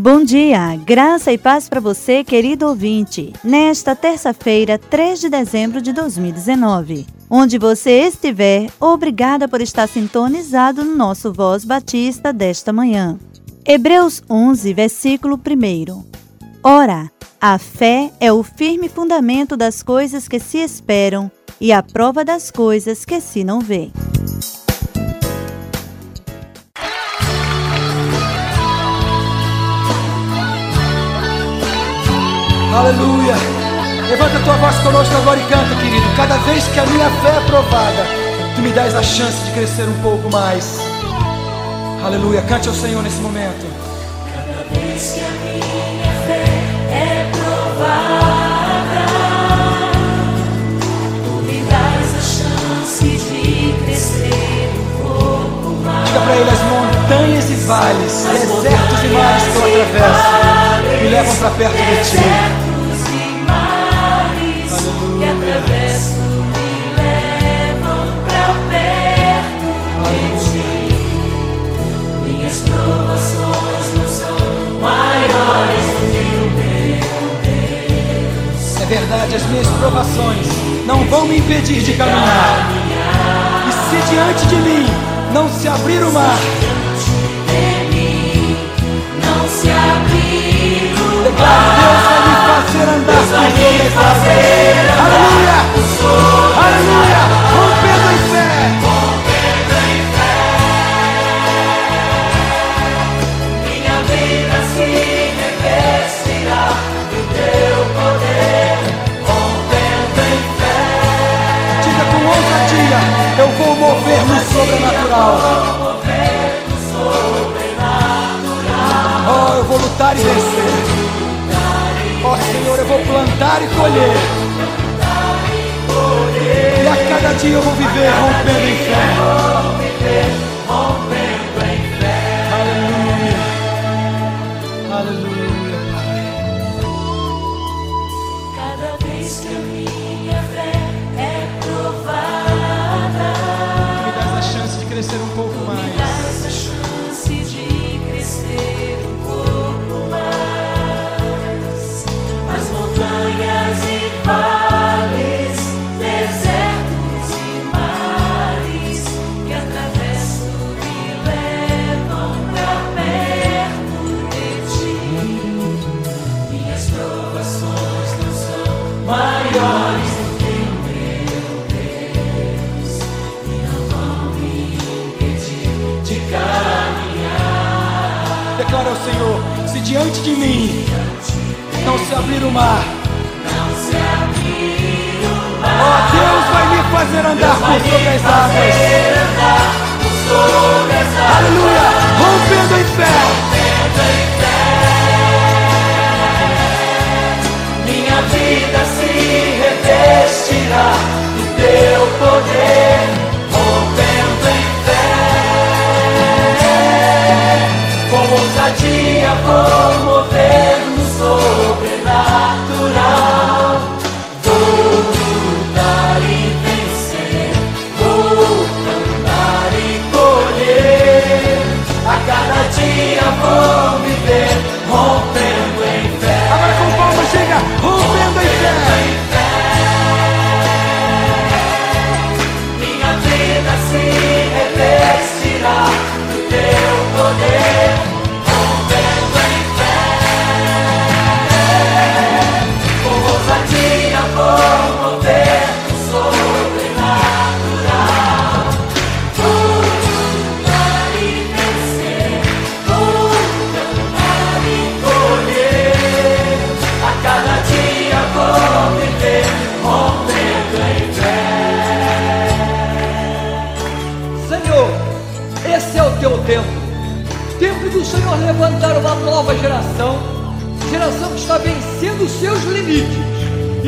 Bom dia, graça e paz para você, querido ouvinte, nesta terça-feira, 3 de dezembro de 2019. Onde você estiver, obrigada por estar sintonizado no nosso Voz Batista desta manhã. Hebreus 11, versículo 1. Ora, a fé é o firme fundamento das coisas que se esperam e a prova das coisas que se não vê. Aleluia. Levanta a tua voz conosco agora e canta, querido. Cada vez que a minha fé é provada, tu me dás a chance de crescer um pouco mais. Aleluia. Cante ao Senhor nesse momento. Cada vez que a minha fé é provada, tu me dás a chance de crescer um pouco mais. Diga para ele: as montanhas e vales, desertos e mares que eu atravesso, me levam para perto de ti. Verdade, as minhas provações não vão me impedir de caminhar. E se diante de mim não se abrir o mar, declaro Deus vai me fazer andar sobre as águas. Aleluia! Aleluia! Rompendo em fé. Minha vida se revestirá do teu poder, rompendo em fé. Diga com ousadia: Eu vou. Mover no sobrenatural. Oh, eu vou lutar e vencer. Senhor, eu vou plantar e colher. E a cada dia eu vou viver rompendo em fé. Declara ao Senhor: Se diante de mim não se abrir o mar, ó Deus vai me fazer andar por sobre as águas. fazer andar por sobre as águas. Aleluia. Rompendo em fé.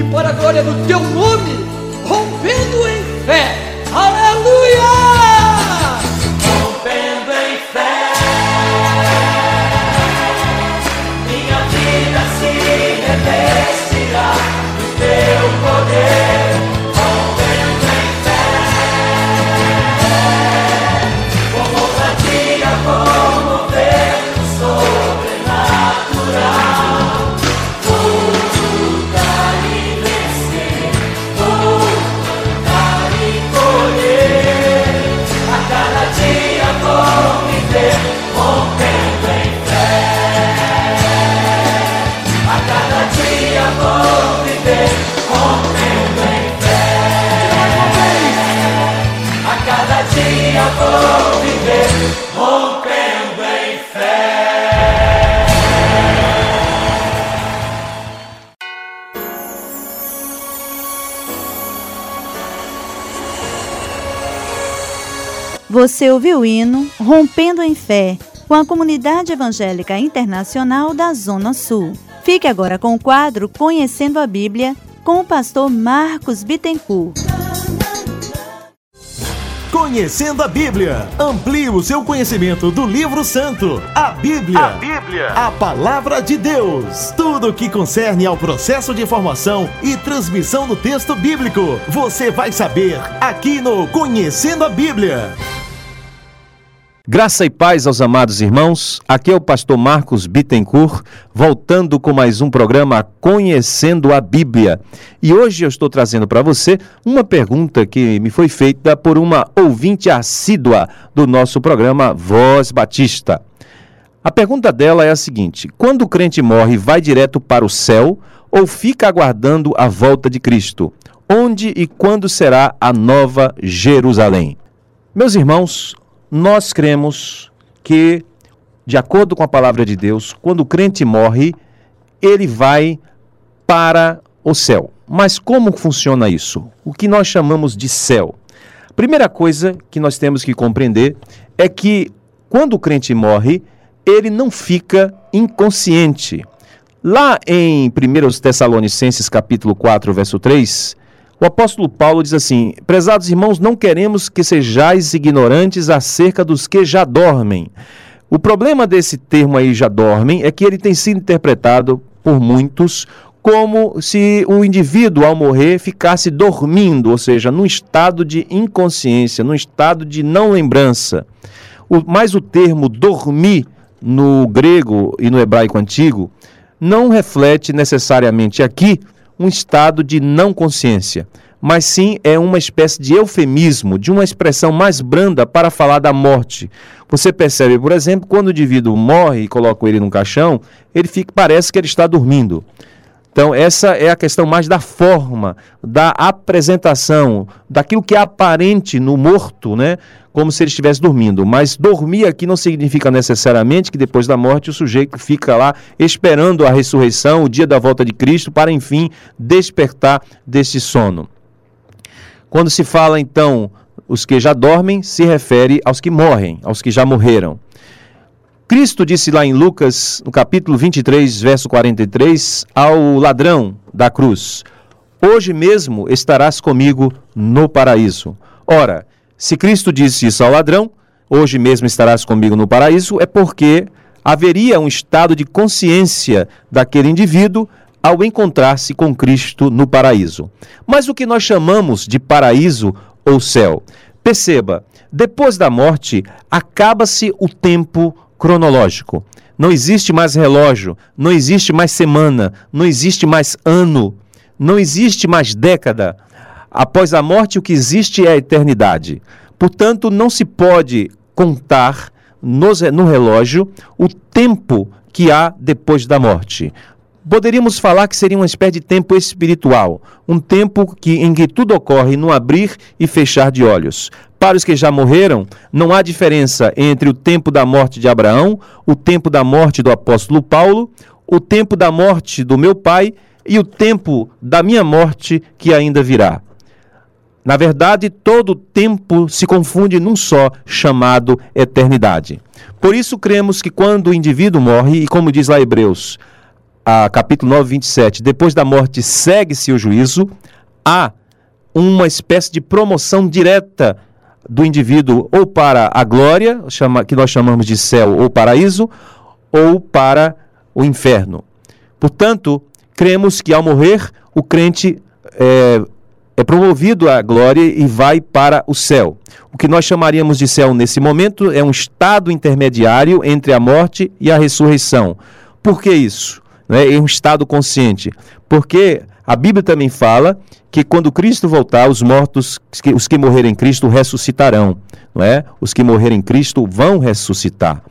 E para a glória do teu nome, Você ouviu o hino Rompendo em Fé, com a Comunidade Evangélica Internacional da Zona Sul. Fique agora com o quadro Conhecendo a Bíblia, com o pastor Marcos Bittencourt. Conhecendo a Bíblia. Amplie o seu conhecimento do livro santo, a Bíblia. A Bíblia. A palavra de Deus. Tudo o que concerne ao processo de formação e transmissão do texto bíblico, você vai saber aqui no Conhecendo a Bíblia. Graça e paz aos amados irmãos. Aqui é o pastor Marcos Bittencourt, voltando com mais um programa Conhecendo a Bíblia. E hoje eu estou trazendo para você uma pergunta que me foi feita por uma ouvinte assídua do nosso programa Voz Batista. A pergunta dela é a seguinte: quando o crente morre, vai direto para o céu ou fica aguardando a volta de Cristo? Onde e quando será a nova Jerusalém? Meus irmãos, nós cremos que, de acordo com a palavra de Deus, quando o crente morre, ele vai para o céu. Mas como funciona isso? O que nós chamamos de céu? Primeira coisa que nós temos que compreender é que quando o crente morre, ele não fica inconsciente. Lá em 1 Tessalonicenses capítulo 4, verso 3, o apóstolo Paulo diz assim: Prezados irmãos, não queremos que sejais ignorantes acerca dos que já dormem. O problema desse termo aí, já dormem, é que ele tem sido interpretado por muitos como se o indivíduo, ao morrer, ficasse dormindo, ou seja, num estado de inconsciência, num estado de não lembrança. O, mas o termo dormir no grego e no hebraico antigo não reflete necessariamente aqui um estado de não consciência, mas sim é uma espécie de eufemismo, de uma expressão mais branda para falar da morte. Você percebe, por exemplo, quando o indivíduo morre e coloca ele num caixão, ele fica, parece que ele está dormindo. Então, essa é a questão mais da forma, da apresentação, daquilo que é aparente no morto, né? Como se ele estivesse dormindo. Mas dormir aqui não significa necessariamente que depois da morte o sujeito fica lá esperando a ressurreição, o dia da volta de Cristo, para enfim despertar desse sono. Quando se fala então os que já dormem, se refere aos que morrem, aos que já morreram. Cristo disse lá em Lucas, no capítulo 23, verso 43, ao ladrão da cruz: Hoje mesmo estarás comigo no paraíso. Ora, se Cristo disse isso ao ladrão, hoje mesmo estarás comigo no paraíso, é porque haveria um estado de consciência daquele indivíduo ao encontrar-se com Cristo no paraíso. Mas o que nós chamamos de paraíso ou céu? Perceba, depois da morte, acaba-se o tempo cronológico. Não existe mais relógio, não existe mais semana, não existe mais ano, não existe mais década. Após a morte, o que existe é a eternidade. Portanto, não se pode contar no relógio o tempo que há depois da morte. Poderíamos falar que seria uma espécie de tempo espiritual, um tempo que, em que tudo ocorre no abrir e fechar de olhos. Para os que já morreram, não há diferença entre o tempo da morte de Abraão, o tempo da morte do apóstolo Paulo, o tempo da morte do meu pai e o tempo da minha morte que ainda virá. Na verdade, todo tempo se confunde num só, chamado eternidade. Por isso, cremos que quando o indivíduo morre, e como diz lá Hebreus, a capítulo 9, 27, depois da morte segue-se o juízo, há uma espécie de promoção direta do indivíduo ou para a glória, chama, que nós chamamos de céu ou paraíso, ou para o inferno. Portanto, cremos que ao morrer, o crente é, é promovido à glória e vai para o céu. O que nós chamaríamos de céu nesse momento é um estado intermediário entre a morte e a ressurreição. Por que isso? É um estado consciente. Porque a Bíblia também fala que quando Cristo voltar, os mortos, os que morrerem em Cristo, ressuscitarão. Não é? Os que morrerem em Cristo vão ressuscitar.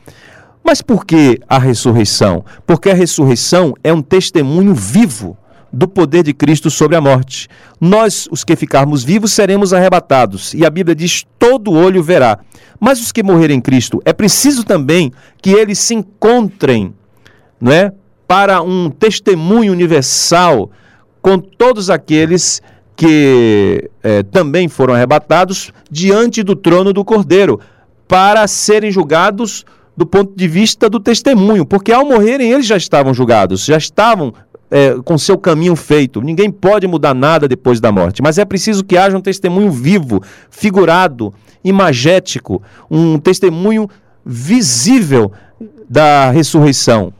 Mas por que a ressurreição? Porque a ressurreição é um testemunho vivo do poder de Cristo sobre a morte. Nós, os que ficarmos vivos, seremos arrebatados. E a Bíblia diz: todo olho verá. Mas os que morrerem em Cristo, é preciso também que eles se encontrem, não é? Para um testemunho universal com todos aqueles que é, também foram arrebatados diante do trono do Cordeiro, para serem julgados do ponto de vista do testemunho, porque ao morrerem eles já estavam julgados, já estavam é, com seu caminho feito. Ninguém pode mudar nada depois da morte, mas é preciso que haja um testemunho vivo, figurado, imagético, um testemunho visível da ressurreição.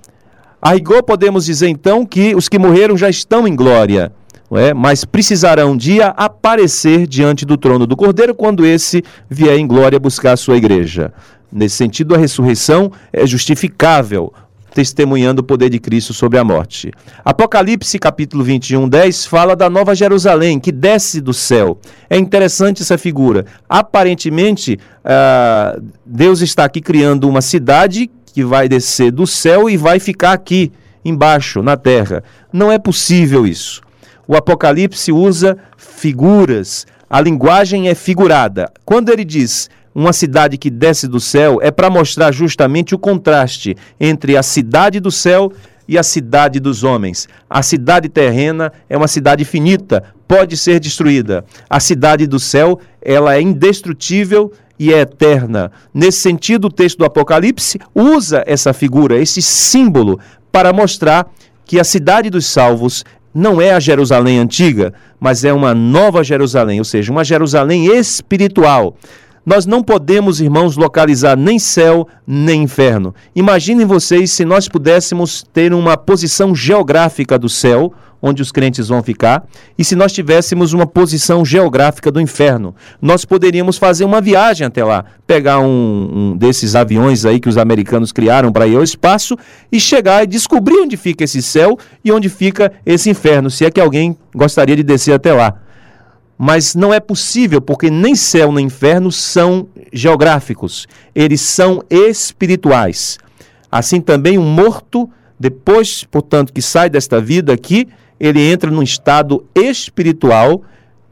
A rigor, podemos dizer então que os que morreram já estão em glória, é? mas precisarão um dia aparecer diante do trono do Cordeiro quando esse vier em glória buscar a sua igreja. Nesse sentido, a ressurreição é justificável, testemunhando o poder de Cristo sobre a morte. Apocalipse capítulo 21, 10 fala da Nova Jerusalém, que desce do céu. É interessante essa figura. Aparentemente, uh, Deus está aqui criando uma cidade que vai descer do céu e vai ficar aqui embaixo, na terra. Não é possível isso. O Apocalipse usa figuras, a linguagem é figurada. Quando ele diz uma cidade que desce do céu, é para mostrar justamente o contraste entre a cidade do céu e a cidade dos homens. A cidade terrena é uma cidade finita, pode ser destruída. A cidade do céu, ela é indestrutível e é eterna. Nesse sentido, o texto do Apocalipse usa essa figura, esse símbolo, para mostrar que a cidade dos salvos não é a Jerusalém antiga, mas é uma nova Jerusalém, ou seja, uma Jerusalém espiritual. Nós não podemos, irmãos, localizar nem céu nem inferno. Imaginem vocês se nós pudéssemos ter uma posição geográfica do céu, onde os crentes vão ficar, e se nós tivéssemos uma posição geográfica do inferno. Nós poderíamos fazer uma viagem até lá, pegar um, um desses aviões aí que os americanos criaram para ir ao espaço e chegar e descobrir onde fica esse céu e onde fica esse inferno, se é que alguém gostaria de descer até lá mas não é possível, porque nem céu nem inferno são geográficos, eles são espirituais. Assim também um morto, depois, portanto, que sai desta vida aqui, ele entra num estado espiritual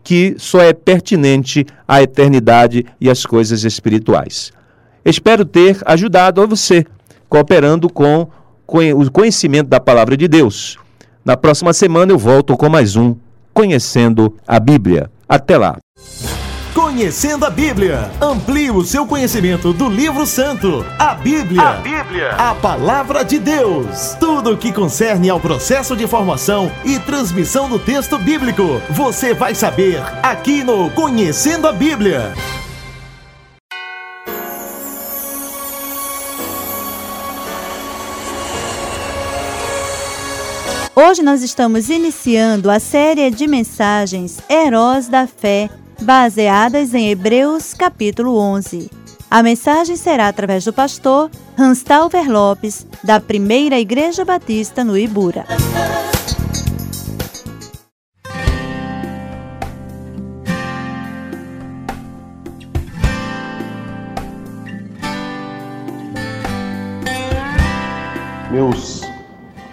que só é pertinente à eternidade e às coisas espirituais. Espero ter ajudado a você, cooperando com o conhecimento da palavra de Deus. Na próxima semana eu volto com mais um Conhecendo a Bíblia. Até lá. Conhecendo a Bíblia. Amplie o seu conhecimento do livro santo, a Bíblia. A Bíblia. A palavra de Deus. Tudo o que concerne ao processo de formação e transmissão do texto bíblico. Você vai saber aqui no Conhecendo a Bíblia. Hoje nós estamos iniciando a série de mensagens Heróis da Fé, baseadas em Hebreus capítulo 11. A mensagem será através do pastor Hanstalver Lopes, da Primeira Igreja Batista no Ibura.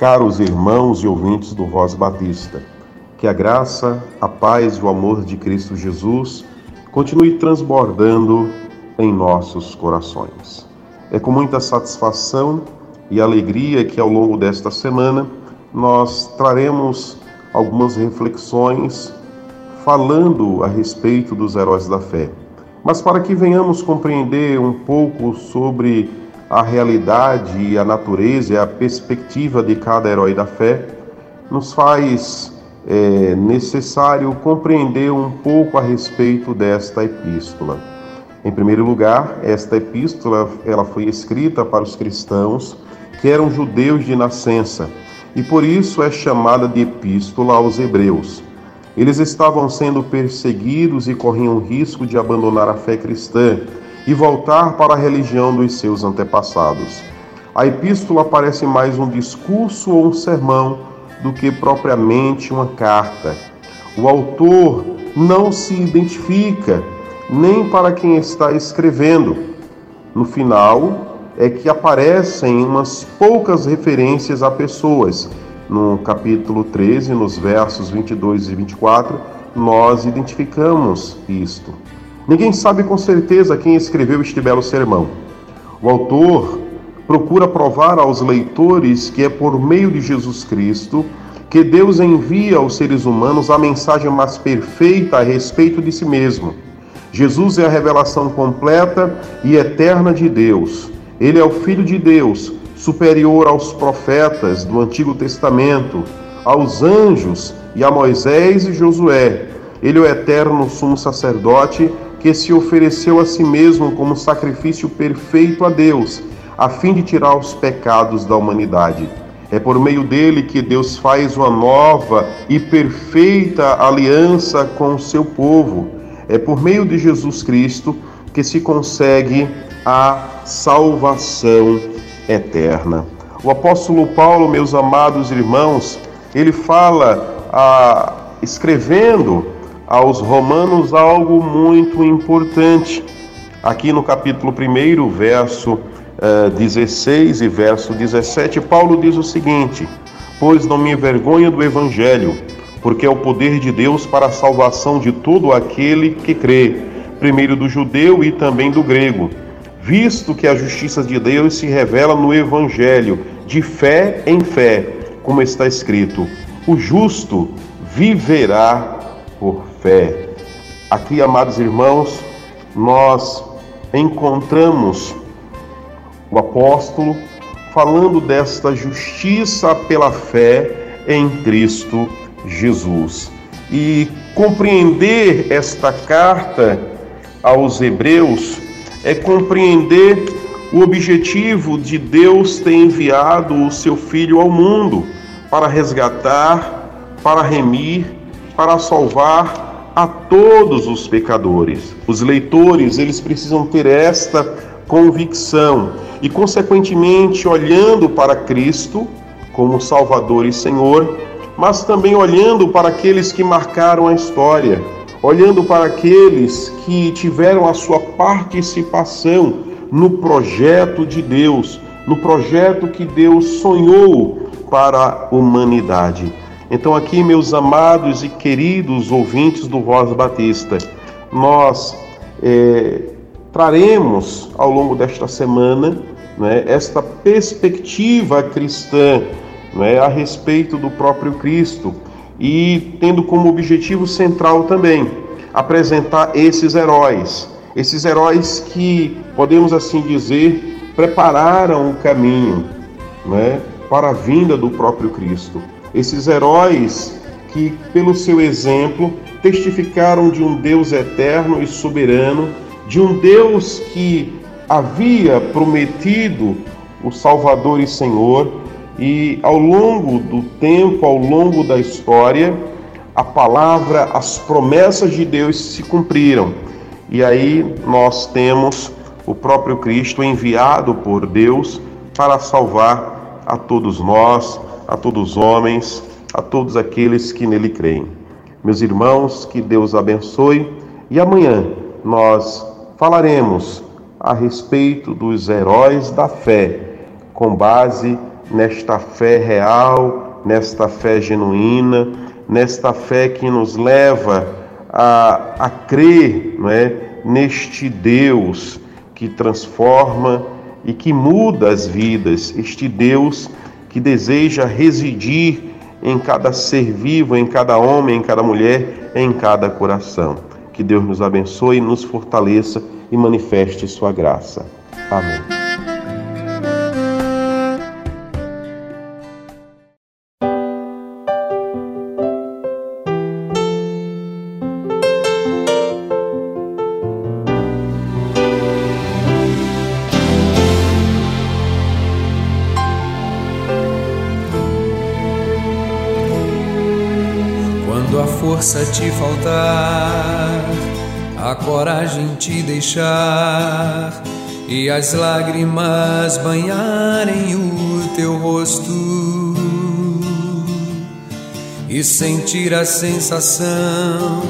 Caros irmãos e ouvintes do Voz Batista, que a graça, a paz e o amor de Cristo Jesus continue transbordando em nossos corações. É com muita satisfação e alegria que ao longo desta semana nós traremos algumas reflexões falando a respeito dos heróis da fé. Mas para que venhamos compreender um pouco sobre a realidade e a natureza e a perspectiva de cada herói da fé, nos faz é, necessário compreender um pouco a respeito desta epístola. Em primeiro lugar, esta epístola ela foi escrita para os cristãos que eram judeus de nascença e por isso é chamada de epístola aos hebreus. Eles estavam sendo perseguidos e corriam risco de abandonar a fé cristã e voltar para a religião dos seus antepassados. A epístola parece mais um discurso ou um sermão do que propriamente uma carta. O autor não se identifica nem para quem está escrevendo. No final, é que aparecem umas poucas referências a pessoas. No capítulo 13, nos versos 22 e 24, nós identificamos isto. Ninguém sabe com certeza quem escreveu este belo sermão. O autor procura provar aos leitores que é por meio de Jesus Cristo que Deus envia aos seres humanos a mensagem mais perfeita a respeito de si mesmo. Jesus é a revelação completa e eterna de Deus. Ele é o Filho de Deus, superior aos profetas do Antigo Testamento, aos anjos e a Moisés e Josué. Ele é o eterno sumo sacerdote que se ofereceu a si mesmo como sacrifício perfeito a Deus, a fim de tirar os pecados da humanidade. É por meio dele que Deus faz uma nova e perfeita aliança com o seu povo. É por meio de Jesus Cristo que se consegue a salvação eterna. O apóstolo Paulo, meus amados irmãos, ele fala, ah, escrevendo aos Romanos algo muito importante. Aqui no capítulo 1, verso eh, 16 e verso 17, Paulo diz o seguinte: Pois não me envergonho do evangelho, porque é o poder de Deus para a salvação de todo aquele que crê, primeiro do judeu e também do grego, visto que a justiça de Deus se revela no evangelho, de fé em fé, como está escrito: O justo viverá por fé. Aqui, amados irmãos, nós encontramos o apóstolo falando desta justiça pela fé em Cristo Jesus. E compreender esta carta aos Hebreus é compreender o objetivo de Deus ter enviado o seu Filho ao mundo para resgatar, para remir para salvar a todos os pecadores. Os leitores, eles precisam ter esta convicção e consequentemente olhando para Cristo como Salvador e Senhor, mas também olhando para aqueles que marcaram a história, olhando para aqueles que tiveram a sua participação no projeto de Deus, no projeto que Deus sonhou para a humanidade. Então, aqui, meus amados e queridos ouvintes do Voz Batista, nós é, traremos ao longo desta semana né, esta perspectiva cristã né, a respeito do próprio Cristo e tendo como objetivo central também apresentar esses heróis, esses heróis que, podemos assim dizer, prepararam o caminho né, para a vinda do próprio Cristo esses heróis que, pelo seu exemplo, testificaram de um Deus eterno e soberano, de um Deus que havia prometido o Salvador e Senhor, e ao longo do tempo, ao longo da história, a palavra, as promessas de Deus se cumpriram. E aí nós temos o próprio Cristo enviado por Deus para salvar a todos nós, a todos os homens, a todos aqueles que nele creem. Meus irmãos, que Deus abençoe e amanhã nós falaremos a respeito dos heróis da fé, com base nesta fé real, nesta fé genuína, nesta fé que nos leva a, a crer não é, neste Deus que transforma e que muda as vidas, este Deus que deseja residir em cada ser vivo, em cada homem, em cada mulher, em cada coração. Que Deus nos abençoe, nos fortaleça e manifeste sua graça. Amém. Te faltar, a coragem te deixar e as lágrimas banharem o teu rosto e sentir a sensação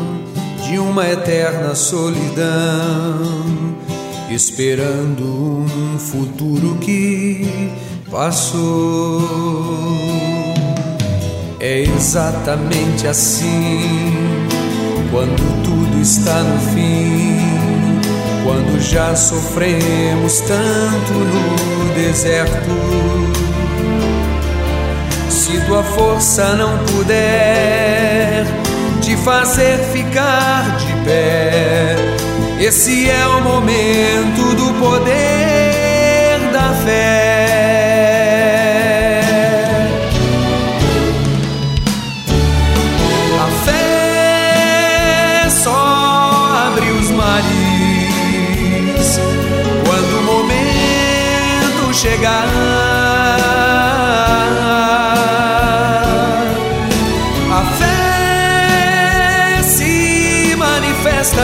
de uma eterna solidão, esperando um futuro que passou. É exatamente assim quando tudo está no fim, quando já sofremos tanto no deserto. Se tua força não puder te fazer ficar de pé, esse é o momento do poder da fé. Chegar. A fé se manifesta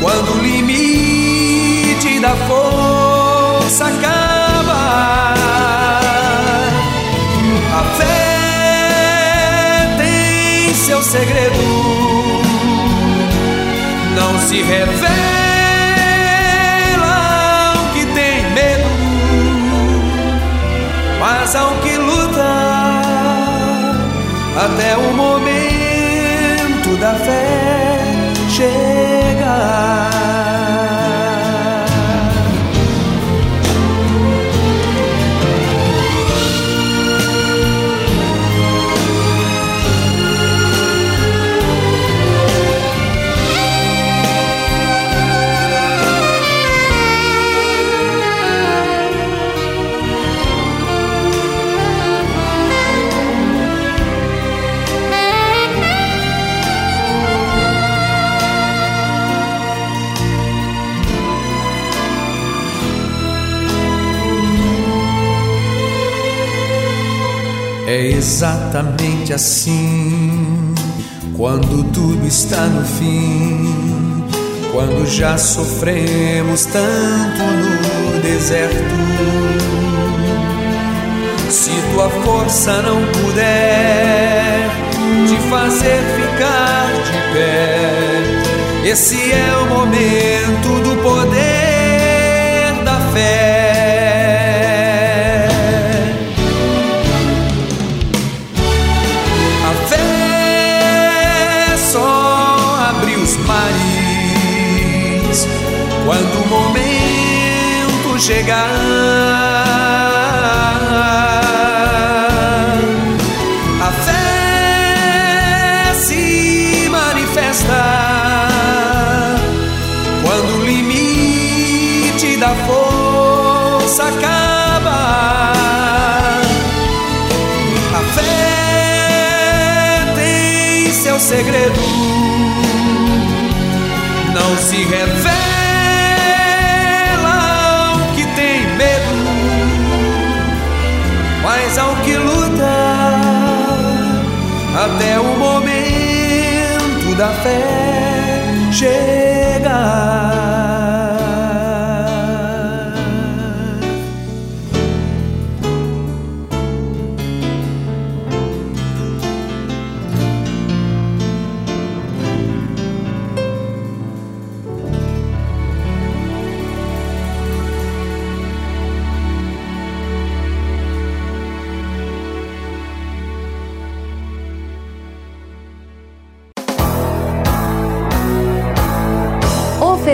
quando o limite da força acaba. A fé tem seu segredo, não se revela. Até o momento da fé chegar. É exatamente assim quando tudo está no fim, quando já sofremos tanto no deserto. Se tua força não puder te fazer ficar de pé, esse é o momento do poder da fé. Chegar. A fé se manifesta quando o limite da força acaba. A fé tem seu segredo, não se revela. Da fé chegar.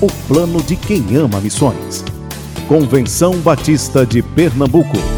o plano de quem ama missões. Convenção Batista de Pernambuco.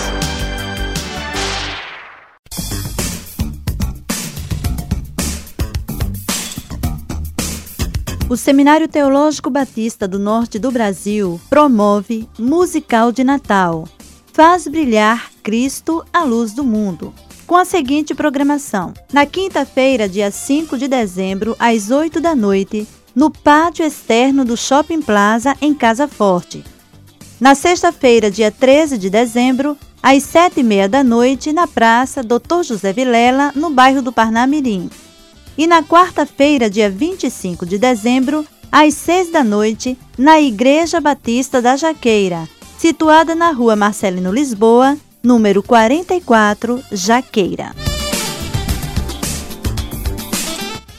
O Seminário Teológico Batista do Norte do Brasil promove Musical de Natal. Faz brilhar Cristo a luz do mundo. Com a seguinte programação: na quinta-feira, dia 5 de dezembro, às 8 da noite, no pátio externo do Shopping Plaza, em Casa Forte. Na sexta-feira, dia 13 de dezembro, às 7 e meia da noite, na Praça Dr. José Vilela, no bairro do Parnamirim e na quarta-feira, dia 25 de dezembro, às seis da noite, na Igreja Batista da Jaqueira, situada na rua Marcelino Lisboa, número 44, Jaqueira.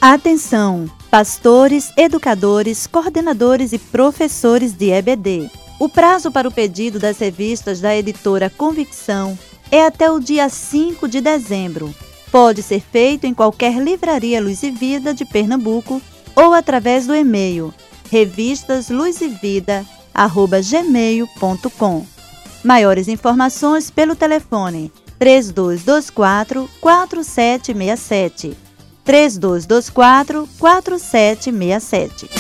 Atenção! Pastores, educadores, coordenadores e professores de EBD. O prazo para o pedido das revistas da editora Convicção é até o dia 5 de dezembro. Pode ser feito em qualquer livraria Luz e Vida de Pernambuco ou através do e-mail revistasluzevida@gmail.com. Maiores informações pelo telefone 3224 4767. 3224 4767.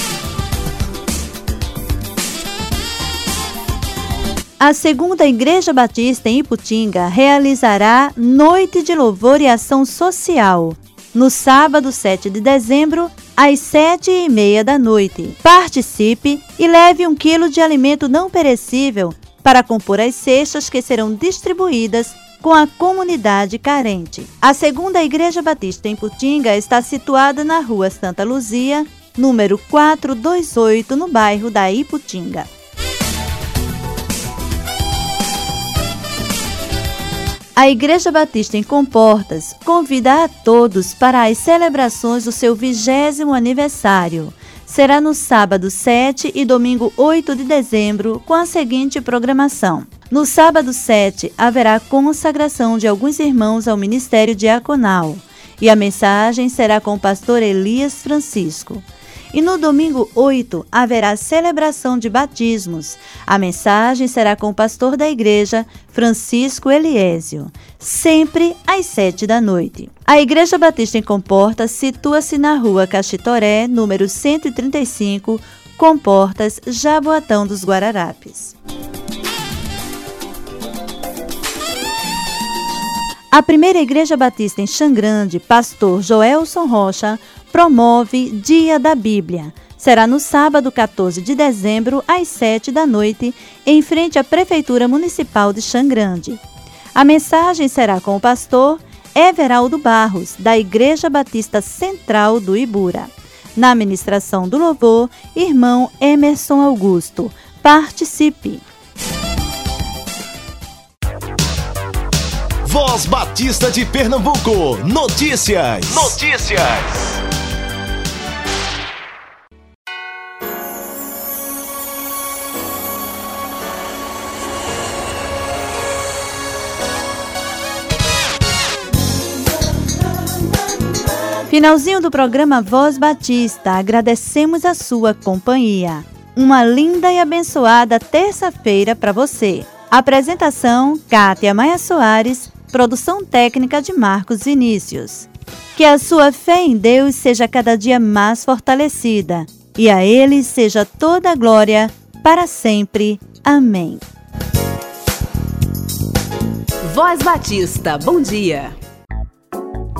A segunda Igreja Batista em Iputinga realizará Noite de Louvor e Ação Social no sábado 7 de dezembro, às sete e meia da noite. Participe e leve um quilo de alimento não perecível para compor as cestas que serão distribuídas com a comunidade carente. A segunda Igreja Batista em Putinga está situada na rua Santa Luzia, número 428, no bairro da Iputinga. A Igreja Batista em Comportas convida a todos para as celebrações do seu vigésimo aniversário. Será no sábado 7 e domingo 8 de dezembro, com a seguinte programação. No sábado 7, haverá consagração de alguns irmãos ao ministério diaconal, e a mensagem será com o pastor Elias Francisco. E no domingo 8 haverá celebração de batismos. A mensagem será com o pastor da igreja, Francisco Eliésio, sempre às 7 da noite. A Igreja Batista em Comportas situa-se na rua Caxitoré, número 135, Comportas, Jaboatão dos Guararapes. A primeira Igreja Batista em Xangrande, pastor Joelson Rocha, promove Dia da Bíblia. Será no sábado 14 de dezembro, às 7 da noite, em frente à Prefeitura Municipal de Xangrande. A mensagem será com o pastor Everaldo Barros, da Igreja Batista Central do Ibura. Na administração do louvor, irmão Emerson Augusto. Participe! Voz Batista de Pernambuco. Notícias. Notícias. Finalzinho do programa Voz Batista, agradecemos a sua companhia. Uma linda e abençoada terça-feira para você. Apresentação: Kátia Maia Soares, produção técnica de Marcos Vinícius. Que a sua fé em Deus seja cada dia mais fortalecida E a Ele seja toda a glória, para sempre. Amém. Voz Batista, bom dia.